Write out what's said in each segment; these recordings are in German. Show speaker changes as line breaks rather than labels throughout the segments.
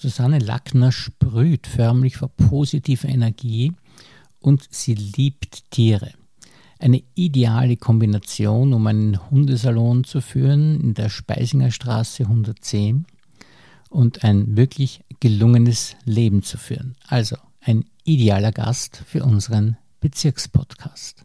Susanne Lackner sprüht förmlich vor positiver Energie und sie liebt Tiere. Eine ideale Kombination, um einen Hundesalon zu führen in der Speisinger Straße 110 und ein wirklich gelungenes Leben zu führen. Also ein idealer Gast für unseren Bezirkspodcast.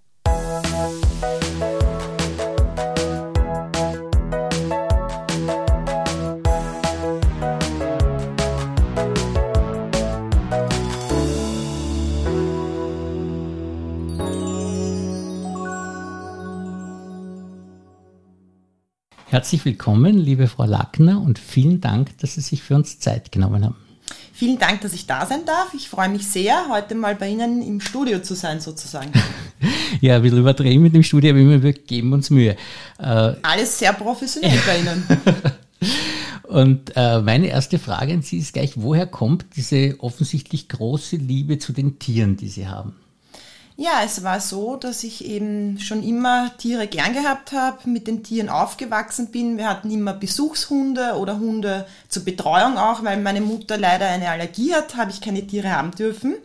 Herzlich willkommen, liebe Frau Lackner, und vielen Dank, dass Sie sich für uns Zeit genommen haben.
Vielen Dank, dass ich da sein darf. Ich freue mich sehr, heute mal bei Ihnen im Studio zu sein, sozusagen.
ja, ein bisschen überdrehen mit dem Studio, aber wir geben uns Mühe.
Äh, Alles sehr professionell bei Ihnen.
Und äh, meine erste Frage an Sie ist gleich, woher kommt diese offensichtlich große Liebe zu den Tieren, die Sie haben?
Ja, es war so, dass ich eben schon immer Tiere gern gehabt habe, mit den Tieren aufgewachsen bin. Wir hatten immer Besuchshunde oder Hunde zur Betreuung auch, weil meine Mutter leider eine Allergie hat, habe ich keine Tiere haben dürfen.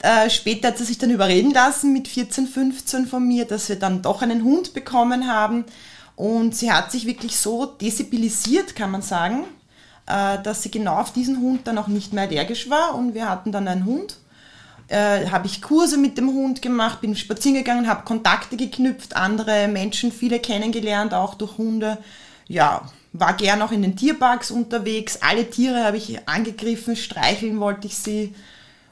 Äh, später hat sie sich dann überreden lassen mit 14, 15 von mir, dass wir dann doch einen Hund bekommen haben. Und sie hat sich wirklich so desensibilisiert, kann man sagen, äh, dass sie genau auf diesen Hund dann auch nicht mehr allergisch war. Und wir hatten dann einen Hund äh, habe ich Kurse mit dem Hund gemacht, bin spazieren gegangen, habe Kontakte geknüpft, andere Menschen, viele kennengelernt, auch durch Hunde. Ja, war gern auch in den Tierparks unterwegs. Alle Tiere habe ich angegriffen, streicheln wollte ich sie.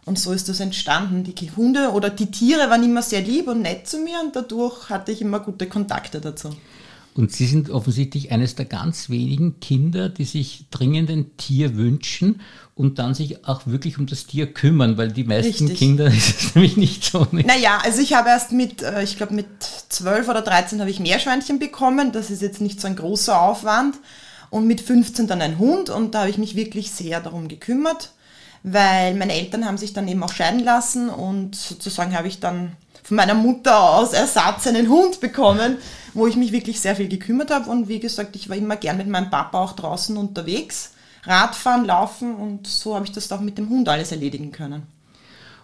Und so ist das entstanden. Die Hunde oder die Tiere waren immer sehr lieb und nett zu mir und dadurch hatte ich immer gute Kontakte dazu.
Und Sie sind offensichtlich eines der ganz wenigen Kinder, die sich dringend ein Tier wünschen und dann sich auch wirklich um das Tier kümmern, weil die meisten Richtig. Kinder ist es nämlich nicht so.
Nicht. Naja, also ich habe erst mit, äh, ich glaube mit 12 oder 13 habe ich Meerschweinchen bekommen. Das ist jetzt nicht so ein großer Aufwand. Und mit 15 dann ein Hund und da habe ich mich wirklich sehr darum gekümmert, weil meine Eltern haben sich dann eben auch scheiden lassen und sozusagen habe ich dann von meiner Mutter aus Ersatz einen Hund bekommen, wo ich mich wirklich sehr viel gekümmert habe. Und wie gesagt, ich war immer gern mit meinem Papa auch draußen unterwegs. Radfahren, laufen und so habe ich das auch mit dem Hund alles erledigen können.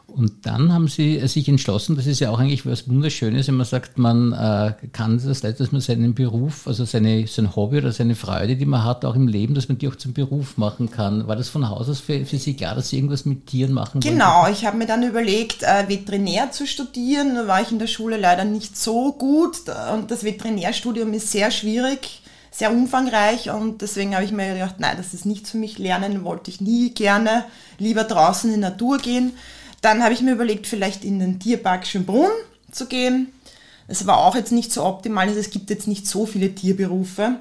Und dann haben sie äh, sich entschlossen, das ist ja auch eigentlich was Wunderschönes, wenn man sagt, man äh, kann das leid, dass man seinen Beruf, also seine, sein Hobby oder seine Freude, die man hat, auch im Leben, dass man die auch zum Beruf machen kann. War das von Haus aus für, für Sie klar, dass Sie irgendwas mit Tieren machen
Genau, wollten? ich habe mir dann überlegt, äh, Veterinär zu studieren. Da war ich in der Schule leider nicht so gut und das Veterinärstudium ist sehr schwierig sehr umfangreich und deswegen habe ich mir gedacht, nein, das ist nichts für mich. Lernen wollte ich nie gerne, lieber draußen in die Natur gehen. Dann habe ich mir überlegt, vielleicht in den Tierpark Schönbrunn zu gehen. Es war auch jetzt nicht so optimal, also es gibt jetzt nicht so viele Tierberufe.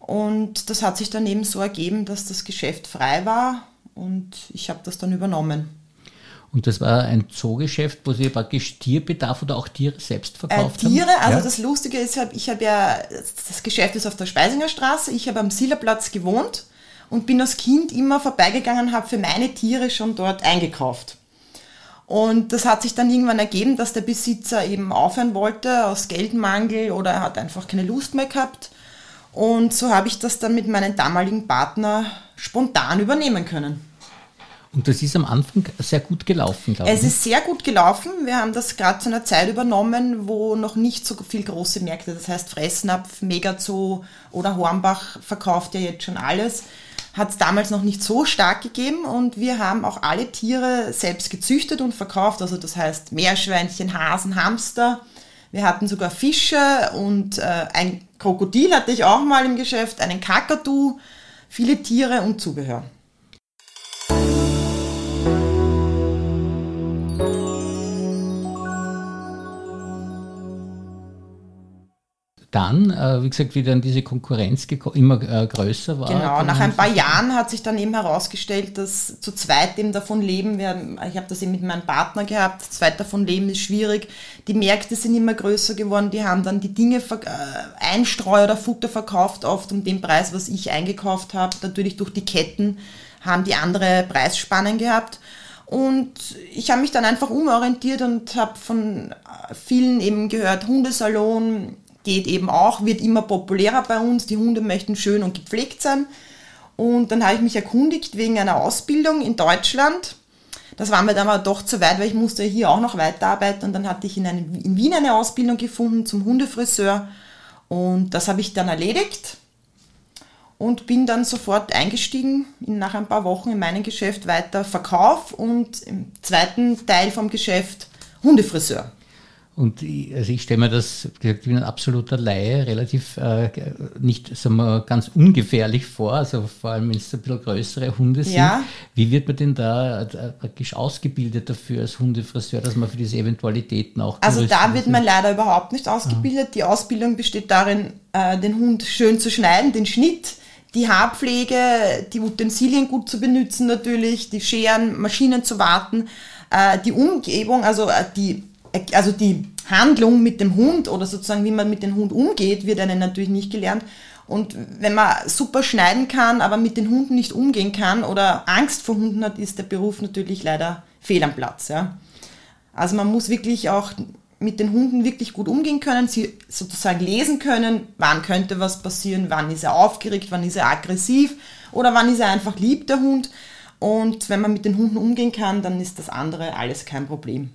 Und das hat sich dann eben so ergeben, dass das Geschäft frei war und ich habe das dann übernommen.
Und das war ein Zoogeschäft, wo Sie praktisch Tierbedarf oder auch Tiere selbst verkauft
äh, Tiere, haben? also ja. das Lustige ist, ich habe ja, das Geschäft ist auf der Speisinger Straße, ich habe am Sillerplatz gewohnt und bin als Kind immer vorbeigegangen, habe für meine Tiere schon dort eingekauft. Und das hat sich dann irgendwann ergeben, dass der Besitzer eben aufhören wollte aus Geldmangel oder er hat einfach keine Lust mehr gehabt. Und so habe ich das dann mit meinem damaligen Partner spontan übernehmen können.
Und das ist am Anfang sehr gut gelaufen,
glaube ich. Es ist sehr gut gelaufen. Wir haben das gerade zu einer Zeit übernommen, wo noch nicht so viel große Märkte, das heißt Fressnapf, Megazoo oder Hornbach verkauft ja jetzt schon alles hat es damals noch nicht so stark gegeben und wir haben auch alle Tiere selbst gezüchtet und verkauft. Also das heißt Meerschweinchen, Hasen, Hamster. Wir hatten sogar Fische und äh, ein Krokodil hatte ich auch mal im Geschäft, einen Kakadu, viele Tiere und Zubehör.
Dann, äh, wie gesagt, wie dann diese Konkurrenz immer äh, größer war.
Genau, nach ein paar Jahren hat sich dann eben herausgestellt, dass zu zweit eben davon leben, wir, ich habe das eben mit meinem Partner gehabt, zu zweit davon leben ist schwierig. Die Märkte sind immer größer geworden, die haben dann die Dinge, äh, Einstreu oder Futter verkauft, oft um den Preis, was ich eingekauft habe. Natürlich durch die Ketten haben die andere Preisspannen gehabt. Und ich habe mich dann einfach umorientiert und habe von vielen eben gehört, Hundesalon, geht eben auch, wird immer populärer bei uns. Die Hunde möchten schön und gepflegt sein. Und dann habe ich mich erkundigt wegen einer Ausbildung in Deutschland. Das war mir dann aber doch zu weit, weil ich musste hier auch noch weiterarbeiten. Und dann hatte ich in, eine, in Wien eine Ausbildung gefunden zum Hundefriseur. Und das habe ich dann erledigt und bin dann sofort eingestiegen in, nach ein paar Wochen in meinem Geschäft weiter Verkauf und im zweiten Teil vom Geschäft Hundefriseur.
Und ich, also ich stelle mir das, ich bin ein absoluter Laie, relativ äh, nicht sagen wir, ganz ungefährlich vor, also vor allem wenn es ein bisschen größere Hunde sind. Ja. Wie wird man denn da äh, praktisch ausgebildet dafür als Hundefriseur, dass man für diese Eventualitäten auch.
Also da wird man leider überhaupt nicht ausgebildet. Ah. Die Ausbildung besteht darin, äh, den Hund schön zu schneiden, den Schnitt die Haarpflege, die Utensilien gut zu benutzen natürlich, die Scheren, Maschinen zu warten, äh, die Umgebung, also äh, die, also die Handlung mit dem Hund oder sozusagen wie man mit dem Hund umgeht, wird einem natürlich nicht gelernt. Und wenn man super schneiden kann, aber mit den Hunden nicht umgehen kann oder Angst vor Hunden hat, ist der Beruf natürlich leider fehl am Platz. Ja. Also man muss wirklich auch mit den Hunden wirklich gut umgehen können, sie sozusagen lesen können, wann könnte was passieren, wann ist er aufgeregt, wann ist er aggressiv oder wann ist er einfach lieb, der Hund. Und wenn man mit den Hunden umgehen kann, dann ist das andere alles kein Problem.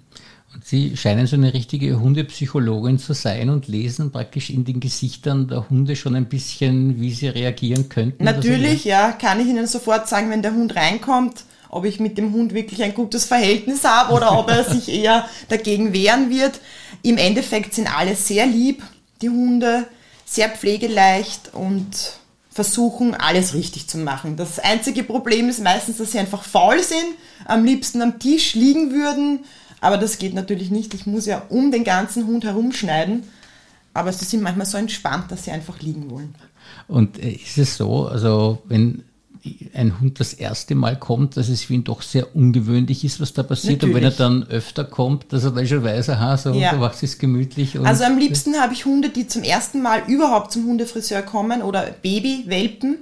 Sie scheinen so eine richtige Hundepsychologin zu sein und lesen praktisch in den Gesichtern der Hunde schon ein bisschen, wie sie reagieren könnten.
Natürlich, ja, kann ich Ihnen sofort sagen, wenn der Hund reinkommt, ob ich mit dem Hund wirklich ein gutes Verhältnis habe oder ob er sich eher dagegen wehren wird. Im Endeffekt sind alle sehr lieb, die Hunde, sehr pflegeleicht und versuchen, alles richtig zu machen. Das einzige Problem ist meistens, dass sie einfach faul sind, am liebsten am Tisch liegen würden, aber das geht natürlich nicht. Ich muss ja um den ganzen Hund herumschneiden. Aber sie sind manchmal so entspannt, dass sie einfach liegen wollen.
Und äh, ist es so, also wenn ein Hund das erste Mal kommt, dass es für ihn doch sehr ungewöhnlich ist, was da passiert. Natürlich. Und wenn er dann öfter kommt, dass er dann schon weiß, aha, so ja. du machst es gemütlich.
also am liebsten habe ich Hunde, die zum ersten Mal überhaupt zum Hundefriseur kommen oder Baby, Welpen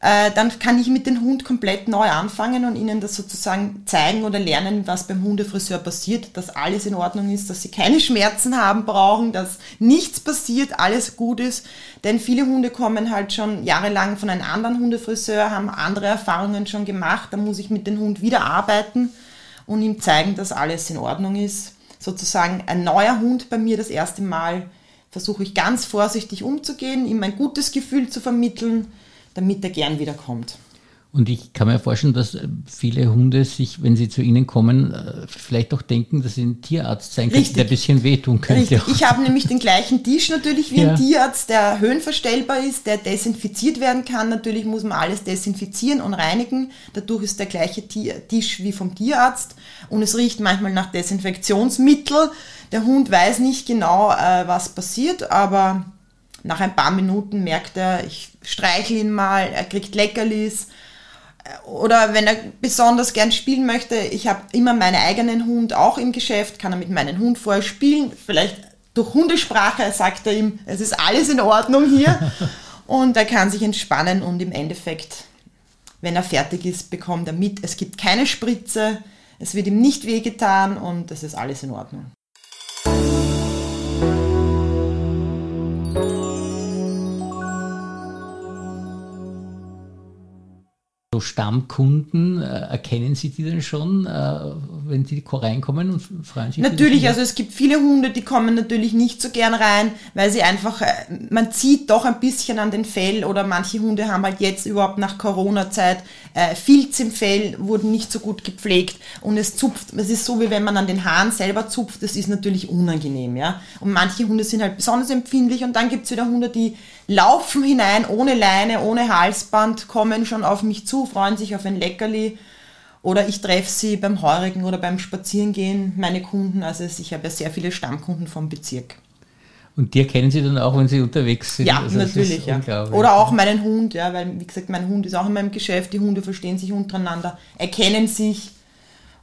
äh, dann kann ich mit dem Hund komplett neu anfangen und ihnen das sozusagen zeigen oder lernen, was beim Hundefriseur passiert, dass alles in Ordnung ist, dass sie keine Schmerzen haben brauchen, dass nichts passiert, alles gut ist. Denn viele Hunde kommen halt schon jahrelang von einem anderen Hundefriseur, haben andere Erfahrungen schon gemacht, da muss ich mit dem Hund wieder arbeiten und ihm zeigen, dass alles in Ordnung ist. Sozusagen ein neuer Hund bei mir das erste Mal versuche ich ganz vorsichtig umzugehen, ihm ein gutes Gefühl zu vermitteln, damit er gern wiederkommt.
Und ich kann mir vorstellen, dass viele Hunde sich, wenn sie zu Ihnen kommen, äh, vielleicht auch denken, dass sie ein Tierarzt sein könnte, der ein bisschen wehtun könnte.
Richtig. Ich habe nämlich den gleichen Tisch natürlich wie ja. ein Tierarzt, der höhenverstellbar ist, der desinfiziert werden kann. Natürlich muss man alles desinfizieren und reinigen. Dadurch ist der gleiche Tisch wie vom Tierarzt. Und es riecht manchmal nach Desinfektionsmittel. Der Hund weiß nicht genau, äh, was passiert, aber nach ein paar Minuten merkt er, ich streichle ihn mal, er kriegt Leckerlis. Oder wenn er besonders gern spielen möchte, ich habe immer meinen eigenen Hund auch im Geschäft, kann er mit meinem Hund vorher spielen. Vielleicht durch Hundesprache sagt er ihm, es ist alles in Ordnung hier. und er kann sich entspannen und im Endeffekt, wenn er fertig ist, bekommt er mit, es gibt keine Spritze, es wird ihm nicht wehgetan und es ist alles in Ordnung.
Stammkunden, äh, erkennen Sie die denn schon, äh, wenn die reinkommen und freuen sich?
Natürlich, also es gibt viele Hunde, die kommen natürlich nicht so gern rein, weil sie einfach, äh, man zieht doch ein bisschen an den Fell oder manche Hunde haben halt jetzt überhaupt nach Corona-Zeit äh, Filz im Fell, wurden nicht so gut gepflegt und es zupft, es ist so wie wenn man an den Haaren selber zupft, das ist natürlich unangenehm, ja. Und manche Hunde sind halt besonders empfindlich und dann gibt es wieder Hunde, die laufen hinein ohne Leine, ohne Halsband, kommen schon auf mich zu, freuen sich auf ein Leckerli. Oder ich treffe sie beim Heurigen oder beim Spazierengehen, meine Kunden. Also ich habe ja sehr viele Stammkunden vom Bezirk.
Und die erkennen Sie dann auch, wenn Sie unterwegs sind?
Ja, also natürlich. Ja. Oder auch meinen Hund, ja, weil wie gesagt, mein Hund ist auch in meinem Geschäft. Die Hunde verstehen sich untereinander, erkennen sich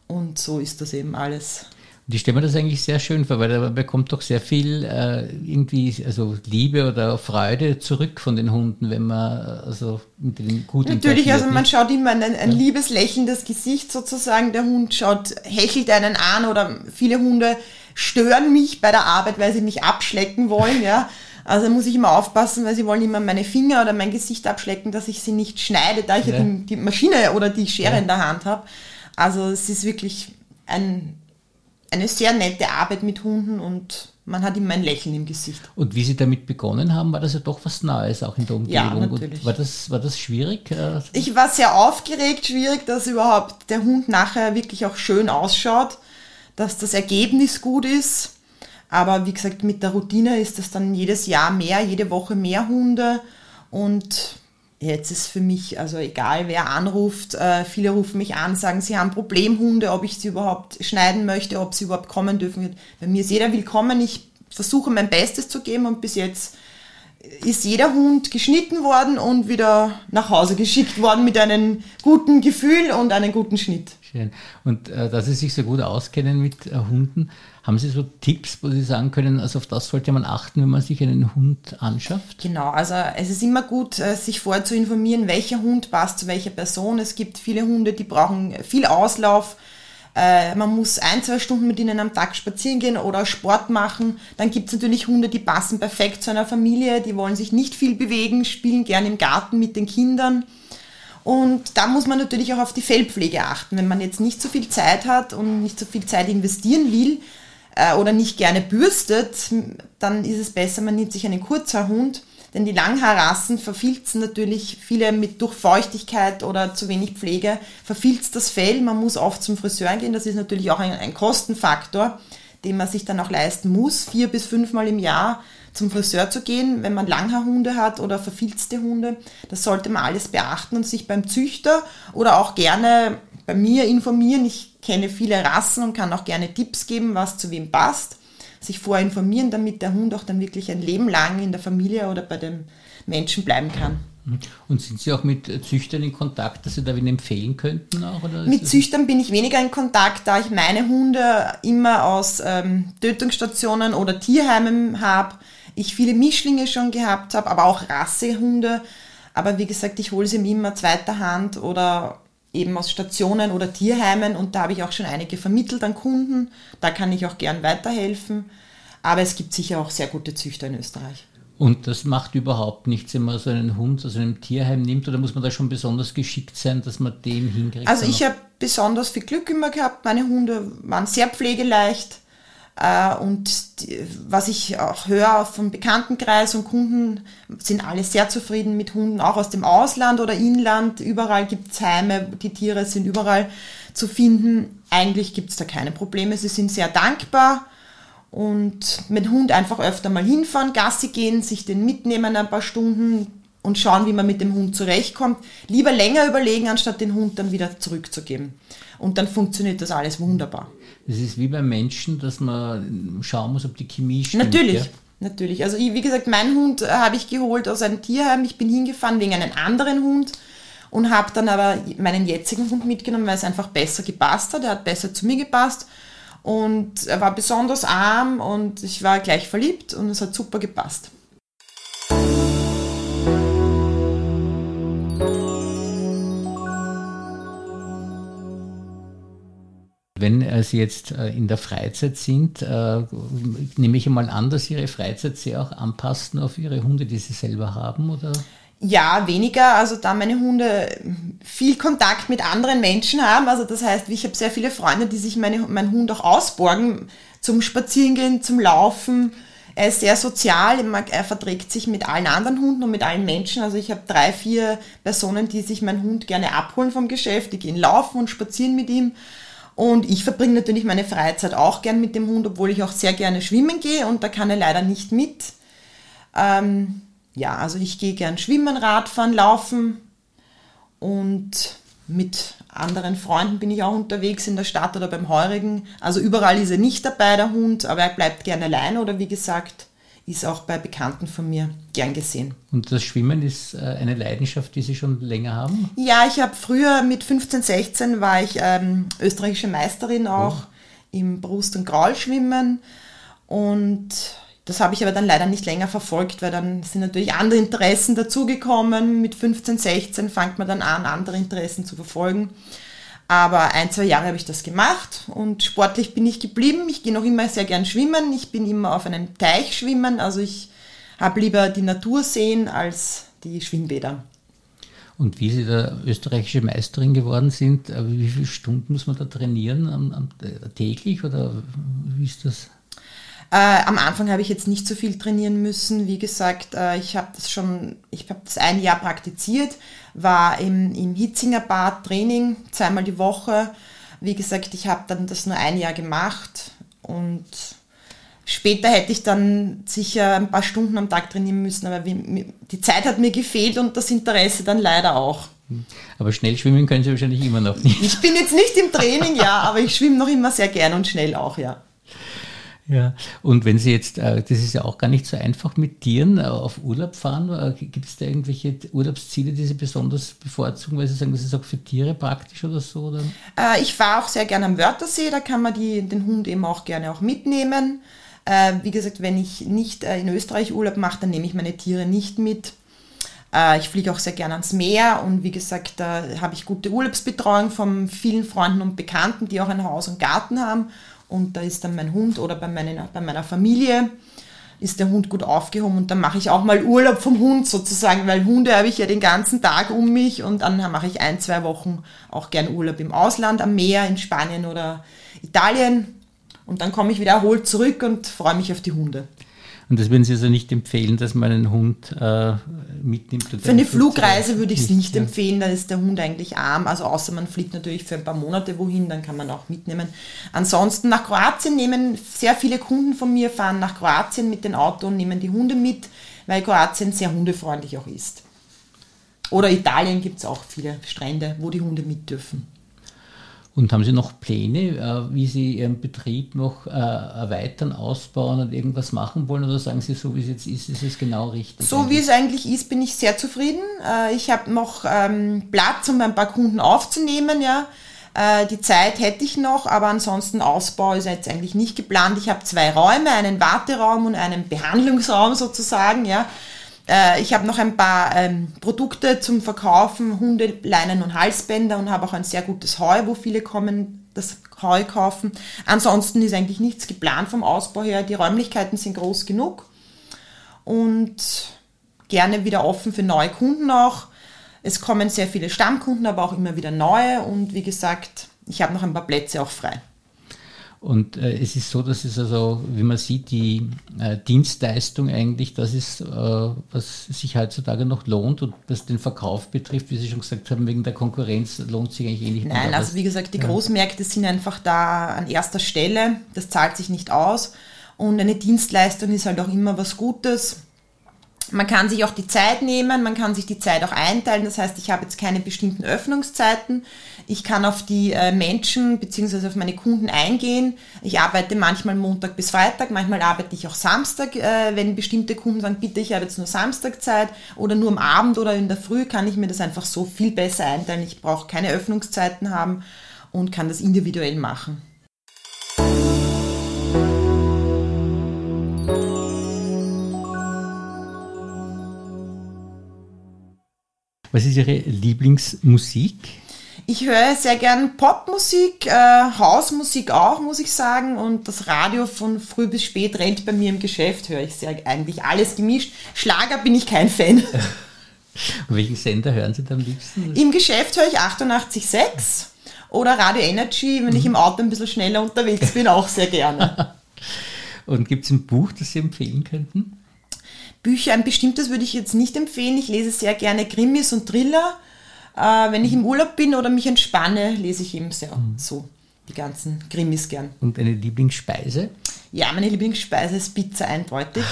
und so ist das eben alles.
Und ich stelle mir das eigentlich sehr schön vor, weil man bekommt doch sehr viel äh, irgendwie, also Liebe oder Freude zurück von den Hunden, wenn man also mit denen gut
Natürlich, also man schaut immer ein, ein ja. liebes, lächelndes Gesicht sozusagen. Der Hund schaut, hechelt einen an oder viele Hunde stören mich bei der Arbeit, weil sie mich abschlecken wollen, ja. Also muss ich immer aufpassen, weil sie wollen immer meine Finger oder mein Gesicht abschlecken, dass ich sie nicht schneide, da ich ja, ja die, die, Maschine oder die Schere ja. in der Hand habe. Also es ist wirklich ein, eine sehr nette Arbeit mit Hunden und man hat immer ein Lächeln im Gesicht.
Und wie Sie damit begonnen haben, war das ja doch was Neues auch in der Umgebung.
Ja, natürlich.
Und war das, war das schwierig? Äh,
ich war sehr aufgeregt, schwierig, dass überhaupt der Hund nachher wirklich auch schön ausschaut, dass das Ergebnis gut ist. Aber wie gesagt, mit der Routine ist das dann jedes Jahr mehr, jede Woche mehr Hunde. Und jetzt ist für mich, also egal wer anruft, äh, viele rufen mich an, sagen, sie haben Problemhunde, ob ich sie überhaupt schneiden möchte, ob sie überhaupt kommen dürfen. Bei mir ist jeder willkommen. Ich versuche mein Bestes zu geben und bis jetzt ist jeder Hund geschnitten worden und wieder nach Hause geschickt worden mit einem guten Gefühl und einem guten Schnitt.
Schön. Und äh, dass Sie sich so gut auskennen mit äh, Hunden, haben Sie so Tipps, wo Sie sagen können, also auf das sollte man achten, wenn man sich einen Hund anschafft?
Genau, also es ist immer gut, äh, sich vorher zu informieren, welcher Hund passt zu welcher Person. Es gibt viele Hunde, die brauchen viel Auslauf. Äh, man muss ein, zwei Stunden mit ihnen am Tag spazieren gehen oder Sport machen. Dann gibt es natürlich Hunde, die passen perfekt zu einer Familie, die wollen sich nicht viel bewegen, spielen gern im Garten mit den Kindern. Und da muss man natürlich auch auf die Fellpflege achten. Wenn man jetzt nicht so viel Zeit hat und nicht so viel Zeit investieren will, äh, oder nicht gerne bürstet, dann ist es besser, man nimmt sich einen Kurzhaarhund, denn die Langhaarrassen verfilzen natürlich viele mit Durchfeuchtigkeit oder zu wenig Pflege, verfilzt das Fell, man muss oft zum Friseur gehen, das ist natürlich auch ein, ein Kostenfaktor, den man sich dann auch leisten muss, vier bis fünfmal im Jahr zum Friseur zu gehen, wenn man Langhaarhunde hat oder verfilzte Hunde. Das sollte man alles beachten und sich beim Züchter oder auch gerne bei mir informieren. Ich kenne viele Rassen und kann auch gerne Tipps geben, was zu wem passt. Sich vorher informieren, damit der Hund auch dann wirklich ein Leben lang in der Familie oder bei dem Menschen bleiben kann.
Mhm. Und sind Sie auch mit Züchtern in Kontakt, dass Sie da wen empfehlen könnten? Auch,
mit Züchtern bin ich weniger in Kontakt, da ich meine Hunde immer aus ähm, Tötungsstationen oder Tierheimen habe. Ich viele Mischlinge schon gehabt habe, aber auch Rassehunde. Aber wie gesagt, ich hole sie mir immer zweiter Hand oder eben aus Stationen oder Tierheimen und da habe ich auch schon einige vermittelt an Kunden. Da kann ich auch gern weiterhelfen. Aber es gibt sicher auch sehr gute Züchter in Österreich.
Und das macht überhaupt nichts, wenn man so einen Hund aus einem Tierheim nimmt, oder muss man da schon besonders geschickt sein, dass man den hinkriegt?
Also ich habe besonders viel Glück immer gehabt. Meine Hunde waren sehr pflegeleicht. Äh, und was ich auch höre vom Bekanntenkreis und Kunden, sind alle sehr zufrieden mit Hunden, auch aus dem Ausland oder Inland. Überall gibt es Heime, die Tiere sind überall zu finden. Eigentlich gibt es da keine Probleme. Sie sind sehr dankbar und mit dem Hund einfach öfter mal hinfahren, Gassi gehen, sich den mitnehmen ein paar Stunden und schauen, wie man mit dem Hund zurechtkommt. Lieber länger überlegen, anstatt den Hund dann wieder zurückzugeben. Und dann funktioniert das alles wunderbar.
Das ist wie beim Menschen, dass man schauen muss, ob die Chemie stimmt.
Natürlich. Ja? Natürlich. Also ich, wie gesagt, meinen Hund äh, habe ich geholt aus einem Tierheim. Ich bin hingefahren wegen einem anderen Hund und habe dann aber meinen jetzigen Hund mitgenommen, weil es einfach besser gepasst hat. Er hat besser zu mir gepasst und er war besonders arm und ich war gleich verliebt und es hat super gepasst.
Wenn äh, Sie jetzt äh, in der Freizeit sind, äh, nehme ich einmal an, dass Ihre Freizeit sehr auch anpassen auf Ihre Hunde, die Sie selber haben, oder?
Ja, weniger. Also da meine Hunde viel Kontakt mit anderen Menschen haben. Also das heißt, ich habe sehr viele Freunde, die sich meine, meinen Hund auch ausborgen zum Spazierengehen, zum Laufen. Er ist sehr sozial, er verträgt sich mit allen anderen Hunden und mit allen Menschen. Also ich habe drei, vier Personen, die sich meinen Hund gerne abholen vom Geschäft, die gehen laufen und spazieren mit ihm. Und ich verbringe natürlich meine Freizeit auch gern mit dem Hund, obwohl ich auch sehr gerne schwimmen gehe und da kann er leider nicht mit. Ähm, ja, also ich gehe gern schwimmen, Radfahren, laufen und mit anderen Freunden bin ich auch unterwegs in der Stadt oder beim Heurigen. Also überall ist er nicht dabei, der Hund, aber er bleibt gern allein oder wie gesagt, ist auch bei Bekannten von mir gern gesehen.
Und das Schwimmen ist äh, eine Leidenschaft, die Sie schon länger haben?
Ja, ich habe früher mit 15, 16 war ich ähm, österreichische Meisterin auch oh. im Brust- und Graulschwimmen und das habe ich aber dann leider nicht länger verfolgt, weil dann sind natürlich andere Interessen dazugekommen. Mit 15, 16 fängt man dann an, andere Interessen zu verfolgen. Aber ein, zwei Jahre habe ich das gemacht und sportlich bin ich geblieben. Ich gehe noch immer sehr gern schwimmen. Ich bin immer auf einem Teich schwimmen. Also ich habe lieber die Natur sehen als die Schwimmbäder.
Und wie Sie da österreichische Meisterin geworden sind, äh, wie viele Stunden muss man da trainieren? Äh, täglich oder wie ist das?
Äh, am Anfang habe ich jetzt nicht so viel trainieren müssen. Wie gesagt, äh, ich habe das schon, ich habe das ein Jahr praktiziert, war im, im Hitzinger Bad Training zweimal die Woche. Wie gesagt, ich habe dann das nur ein Jahr gemacht und später hätte ich dann sicher ein paar Stunden am Tag trainieren müssen, aber die Zeit hat mir gefehlt und das Interesse dann leider auch.
Aber schnell schwimmen können Sie wahrscheinlich immer noch nicht.
Ich bin jetzt nicht im Training, ja, aber ich schwimme noch immer sehr gern und schnell auch, ja.
Ja, und wenn Sie jetzt, äh, das ist ja auch gar nicht so einfach mit Tieren äh, auf Urlaub fahren, äh, gibt es da irgendwelche Urlaubsziele, die Sie besonders bevorzugen, weil Sie sagen, das ist auch für Tiere praktisch oder so? Oder?
Ich fahre auch sehr gerne am Wörthersee, da kann man die, den Hund eben auch gerne auch mitnehmen. Wie gesagt, wenn ich nicht in Österreich Urlaub mache, dann nehme ich meine Tiere nicht mit. Ich fliege auch sehr gerne ans Meer und wie gesagt, da habe ich gute Urlaubsbetreuung von vielen Freunden und Bekannten, die auch ein Haus und Garten haben und da ist dann mein Hund oder bei, meinen, bei meiner Familie ist der Hund gut aufgehoben und dann mache ich auch mal Urlaub vom Hund sozusagen, weil Hunde habe ich ja den ganzen Tag um mich und dann mache ich ein, zwei Wochen auch gern Urlaub im Ausland, am Meer, in Spanien oder Italien und dann komme ich wieder erholt zurück und freue mich auf die Hunde.
Und das würden Sie also nicht empfehlen, dass man einen Hund äh, mitnimmt?
Für eine Flugreise würde ich es nicht, nicht empfehlen, da ist der Hund eigentlich arm. Also außer man fliegt natürlich für ein paar Monate wohin, dann kann man auch mitnehmen. Ansonsten nach Kroatien nehmen sehr viele Kunden von mir, fahren nach Kroatien mit dem Auto und nehmen die Hunde mit, weil Kroatien sehr hundefreundlich auch ist. Oder Italien gibt es auch viele Strände, wo die Hunde mit dürfen.
Und haben Sie noch Pläne, äh, wie Sie Ihren Betrieb noch äh, erweitern, ausbauen und irgendwas machen wollen? Oder sagen Sie, so wie es jetzt ist, ist es genau richtig?
So wie es eigentlich ist, bin ich sehr zufrieden. Äh, ich habe noch ähm, Platz, um ein paar Kunden aufzunehmen. Ja. Die Zeit hätte ich noch, aber ansonsten Ausbau ist jetzt eigentlich nicht geplant. Ich habe zwei Räume, einen Warteraum und einen Behandlungsraum sozusagen. Ja. Äh, ich habe noch ein paar ähm, Produkte zum Verkaufen, Hundeleinen und Halsbänder und habe auch ein sehr gutes Heu, wo viele kommen, das Heu kaufen. Ansonsten ist eigentlich nichts geplant vom Ausbau her. Die Räumlichkeiten sind groß genug und gerne wieder offen für neue Kunden auch. Es kommen sehr viele Stammkunden, aber auch immer wieder neue und wie gesagt, ich habe noch ein paar Plätze auch frei.
Und äh, es ist so, dass es also, wie man sieht, die äh, Dienstleistung eigentlich, das ist, äh, was sich heutzutage noch lohnt und was den Verkauf betrifft, wie Sie schon gesagt haben, wegen der Konkurrenz lohnt sich eigentlich eh nicht.
Nein, also wie gesagt, die Großmärkte sind einfach da an erster Stelle, das zahlt sich nicht aus und eine Dienstleistung ist halt auch immer was Gutes. Man kann sich auch die Zeit nehmen, man kann sich die Zeit auch einteilen. Das heißt, ich habe jetzt keine bestimmten Öffnungszeiten. Ich kann auf die äh, Menschen bzw. auf meine Kunden eingehen. Ich arbeite manchmal Montag bis Freitag, manchmal arbeite ich auch Samstag. Äh, wenn bestimmte Kunden sagen, bitte, ich habe jetzt nur Samstagzeit oder nur am Abend oder in der Früh, kann ich mir das einfach so viel besser einteilen. Ich brauche keine Öffnungszeiten haben und kann das individuell machen.
Was ist Ihre Lieblingsmusik?
Ich höre sehr gern Popmusik, äh, Hausmusik auch, muss ich sagen. Und das Radio von früh bis spät rennt bei mir im Geschäft, höre ich sehr eigentlich alles gemischt. Schlager bin ich kein Fan.
Und welchen Sender hören Sie da am liebsten?
Im Geschäft höre ich 88.6 oder Radio Energy, wenn mhm. ich im Auto ein bisschen schneller unterwegs bin, auch sehr gerne.
Und gibt es ein Buch, das Sie empfehlen könnten?
Bücher, ein bestimmtes würde ich jetzt nicht empfehlen. Ich lese sehr gerne Krimis und Thriller. Äh, wenn ich im Urlaub bin oder mich entspanne, lese ich eben sehr mhm. so die ganzen Krimis gern.
Und eine Lieblingsspeise?
Ja, meine Lieblingsspeise ist Pizza eindeutig.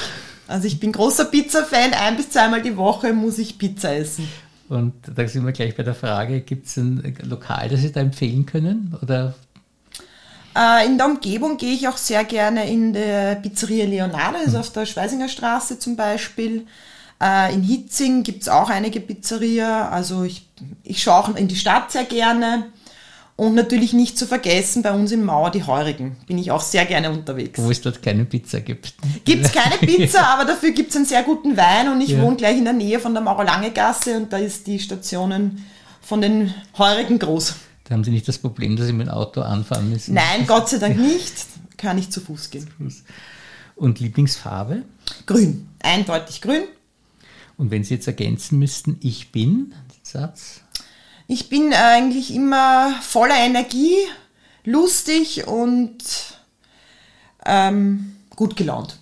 Also ich bin großer Pizza-Fan. Ein bis zweimal die Woche muss ich Pizza essen.
Und da sind wir gleich bei der Frage, gibt es ein Lokal, das Sie da empfehlen können? Oder
äh, in der Umgebung gehe ich auch sehr gerne in der Pizzeria Leonardo, also auf der Schweisinger Straße zum Beispiel. Äh, in Hitzing gibt es auch einige Pizzeria. Also ich, ich schaue auch in die Stadt sehr gerne. Und natürlich nicht zu vergessen, bei uns in Mauer die Heurigen. Bin ich auch sehr gerne unterwegs.
Wo es dort keine Pizza gibt.
Gibt es keine Pizza, aber dafür gibt es einen sehr guten Wein und ich ja. wohne gleich in der Nähe von der Mauer Lange Gasse und da ist die Stationen von den Heurigen groß.
Da haben Sie nicht das Problem, dass Sie mit dem Auto anfahren müssen?
Nein, Gott sei Dank nicht. Kann ich zu Fuß gehen.
Und Lieblingsfarbe?
Grün. eindeutig grün.
Und wenn Sie jetzt ergänzen müssten, ich bin, Satz?
Ich bin eigentlich immer voller Energie, lustig und ähm, gut gelaunt.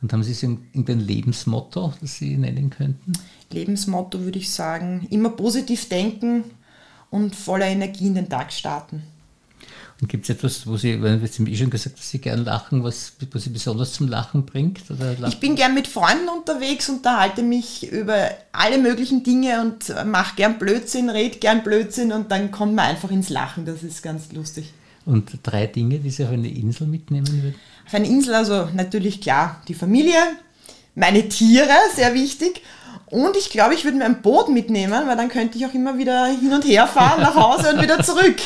Und haben Sie so irgendein Lebensmotto, das Sie nennen könnten?
Lebensmotto würde ich sagen, immer positiv denken und voller Energie in den Tag starten.
Und gibt es etwas, wo Sie, weil Sie eh schon gesagt, dass Sie gern lachen, was, was Sie besonders zum Lachen bringt?
ich bin gern mit Freunden unterwegs, unterhalte mich über alle möglichen Dinge und mache gern Blödsinn, red gern Blödsinn und dann kommt man einfach ins Lachen. Das ist ganz lustig.
Und drei Dinge, die Sie auf eine Insel mitnehmen würden?
Auf eine Insel, also natürlich klar, die Familie, meine Tiere, sehr wichtig. Und ich glaube, ich würde mir ein Boot mitnehmen, weil dann könnte ich auch immer wieder hin und her fahren nach Hause und wieder zurück.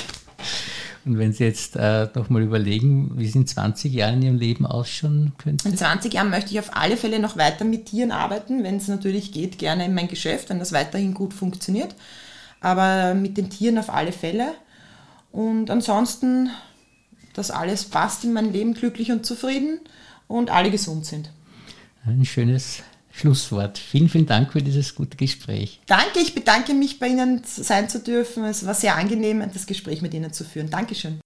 Und wenn Sie jetzt äh, nochmal überlegen, wie es in 20 Jahren in Ihrem Leben ausschauen könnte?
In 20 Jahren möchte ich auf alle Fälle noch weiter mit Tieren arbeiten, wenn es natürlich geht, gerne in mein Geschäft, wenn das weiterhin gut funktioniert. Aber mit den Tieren auf alle Fälle. Und ansonsten, dass alles passt in mein Leben, glücklich und zufrieden und alle gesund sind.
Ein schönes Schlusswort. Vielen, vielen Dank für dieses gute Gespräch.
Danke, ich bedanke mich bei Ihnen sein zu dürfen. Es war sehr angenehm, das Gespräch mit Ihnen zu führen. Dankeschön.